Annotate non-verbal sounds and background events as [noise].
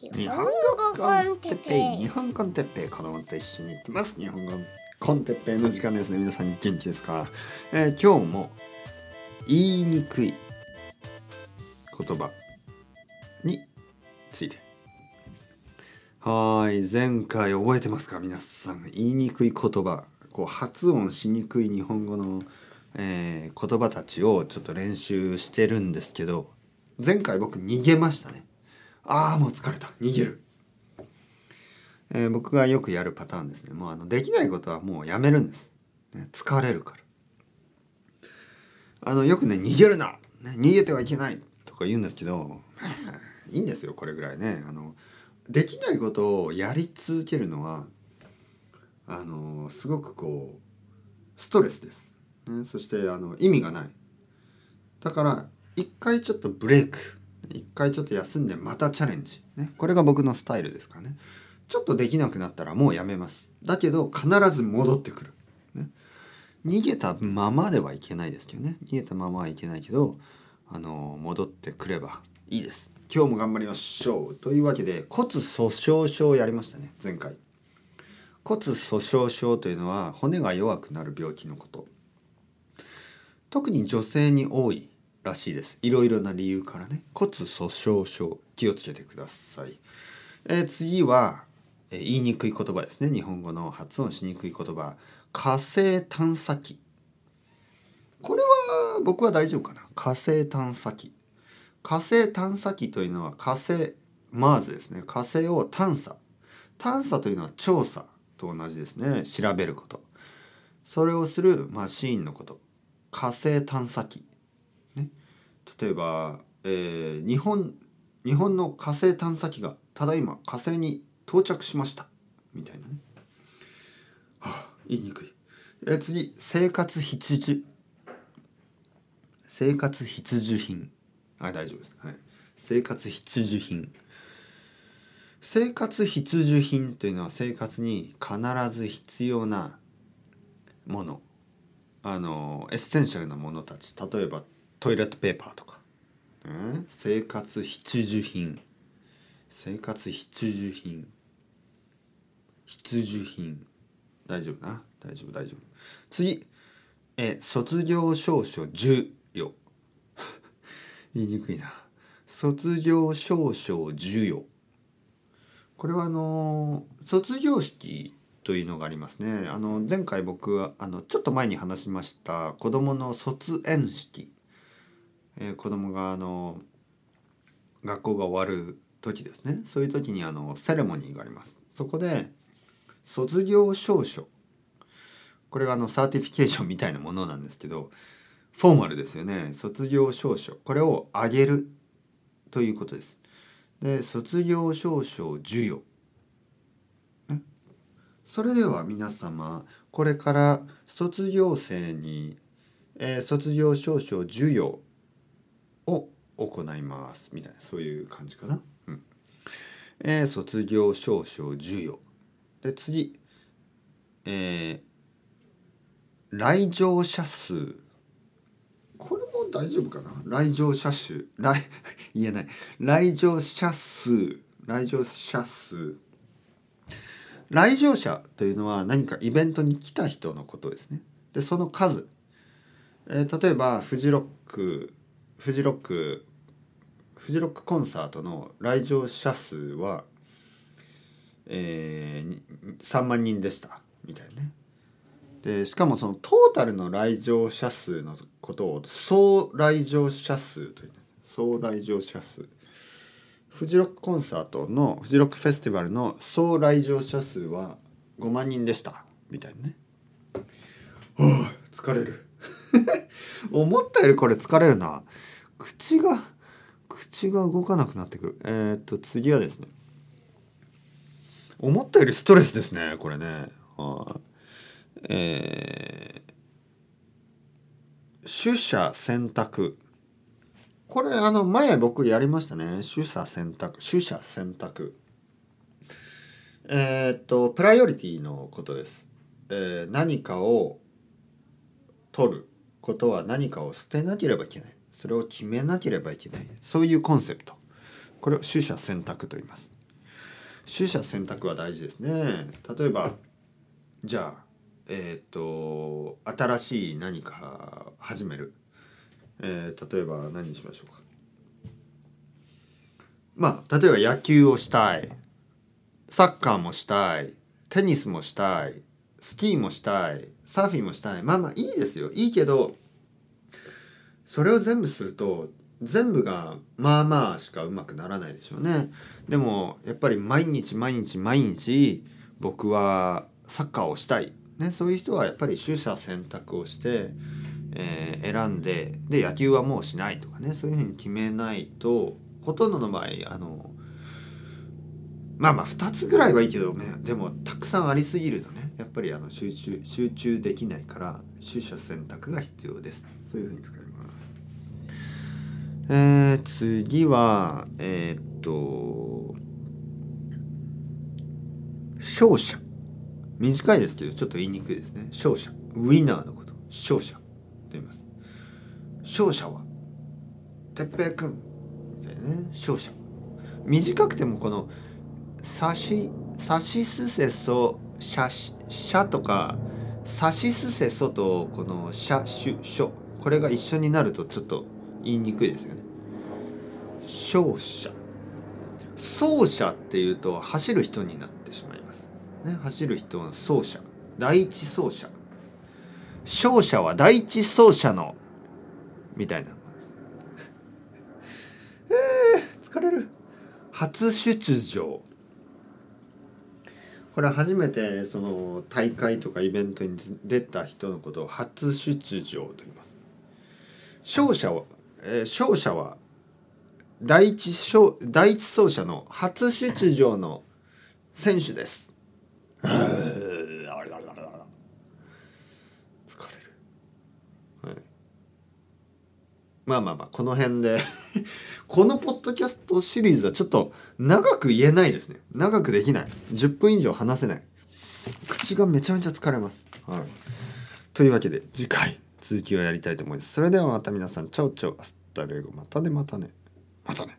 日本語コンテッペイ日本コンテッペイ子供と一緒に行ってます。日本語コンテッペイの時間ですね。皆さん元気ですか、えー、今日も言いにくい言葉について。はい前回覚えてますか？皆さん。言いにくい言葉。こう発音しにくい日本語の、えー、言葉たちをちょっと練習してるんですけど前回僕逃げましたね。ああもう疲れた。逃げる、えー、僕がよくやるパターンですね。もうあのできないことはもうやめるんです、ね、疲れるから。あのよくね逃げるな、ね、逃げてはいけない。とか言うんですけど [laughs] いいんですよこれぐらいね。あのできないことをやり続けるのはあのすごくこうストレスです、ね、そしてあの意味がない。だから一回ちょっとブレイク。一回ちょっと休んでまたチャレンジ、ね、これが僕のスタイルですからね。ちょっとできなくなったらもうやめます。だけど必ず戻ってくる、ね、逃げたままではいけないですけどね。逃げたままはいけないけどあの戻ってくればいいです。今日も頑張りましょうというわけで骨粗鬆症をやりましたね。前回。骨粗鬆症というのは骨が弱くなる病気のこと。特に女性に多いらしいです。いろいろな理由からね。骨粗鬆症気をつけてください、えー、次は、えー、言いにくい言葉ですね。日本語の発音しにくい言葉。火星探査機。これは僕は大丈夫かな？火星探査機。火星探査機というのは火星マーズですね。火星を探査。探査というのは調査と同じですね。調べること。それをするマシーンのこと。火星探査機。例えば、えー、日本日本の火星探査機がただいま火星に到着しました。みたいなね、はあ、言いにくい、えー、次。生活必需。生活必需品。あ大丈夫です、はい、生活必需品。生活必需品というのは生活に必ず必要なもの。あの essential なものたち。例えばトイレットペーパーとか、うん、生活必需品。生活必需品。必需品。大丈夫な？大丈夫大丈夫。次。え卒業証書授与。[laughs] 言いにくいな。卒業証書授与。これはあの卒業式というのがありますね。あの前回僕はあのちょっと前に話しました子どもの卒園式えー、子供があの学校が終わる時ですね。そういう時にあのセレモニーがあります。そこで卒業証書。これがあの certification みたいなものなんですけどフォーマルですよね。卒業証書。これをあげるということです。で卒業証書授与、それでは皆様これから卒業生に、えー、卒業証書授与を行います。みたいなそういう感じかな。うん。えー、卒業証書授与。で次、えー、来場者数。これも大丈夫かな？来場者数。来 [laughs] 言えない。来場者数。来場者数。来場者というのは何かイベントに来た人のことですね。でその数、えー、例えばフジロック。フジロックフジロックコンサートの来場者数は、えー、3万人でしたみたいなね。でしかもそのトータルの来場者数のことを総来場者数という総来場者数フジロックコンサートのフジロックフェスティバルの総来場者数は5万人でしたみたいなね。はあ疲れる [laughs] 思ったよりこれ疲れるな。口が口が動かなくなってくる。えー、っと次はですね。思ったよりストレスですねこれね。はえー、取捨選択。これあの前僕やりましたね。取捨選択。取捨選択。えー、っとプライオリティのことです、えー、何かを取ることは何かを捨てなければいけない。それを決めなければいけない。そういうコンセプト。これを取捨選択と言います。取捨選択は大事ですね。例えばじゃあえっ、と新しい何か始める、えー例えば何にしましょうか。まあ例えば野球をしたい。サッカーもしたい。テニスもしたい。スキーもしたい。サーフィンもしたい。まあまあいいですよ。いいけどそれを全部すると全部がまあまあしかうまくならないでしょうね。でもやっぱり毎日毎日毎日僕はサッカーをしたい、ね、そういう人はやっぱり取捨選択をして、えー選んでで野球はもうしないとかねそういうふうに決めないとほとんどの場合あのまあまあ2つぐらいはいいけどねでもたくさんありすぎるとねやっぱりあの集中集中できないから取捨選択が必要です。そういうふうに使います。えー、次はえーっと勝者。短いですけどちょっと言いにくいですね。勝者。ウィナーのこと。勝者と言います。勝者は哲平くんみたいなね。勝者。短くてもこのさしさしすせそしゃししゃとかさしすせそとこのしゃしゅしょこれが一緒になるとちょっと言いにくいですよね。勝者走者っていうと走る人になってしまいます。ね走る人の走者第一走者勝者は第一走者のみたいな。[laughs] えー、疲れる。初出場。これは初めてその大会とかイベントに出た人のことを初出場と言います勝者は、えー勝者は第一勝第一走者の初出場の選手です。疲れる。はい。まあまあまあこの辺でこのポッドキャストシリーズはちょっと長く言えないですね。長くできない。10分以上話せない。口がめちゃめちゃ疲れます。はい。というわけで次回続きをやりたいと思います。それではまた皆さん chao chao hasta luego またねまたねまたね。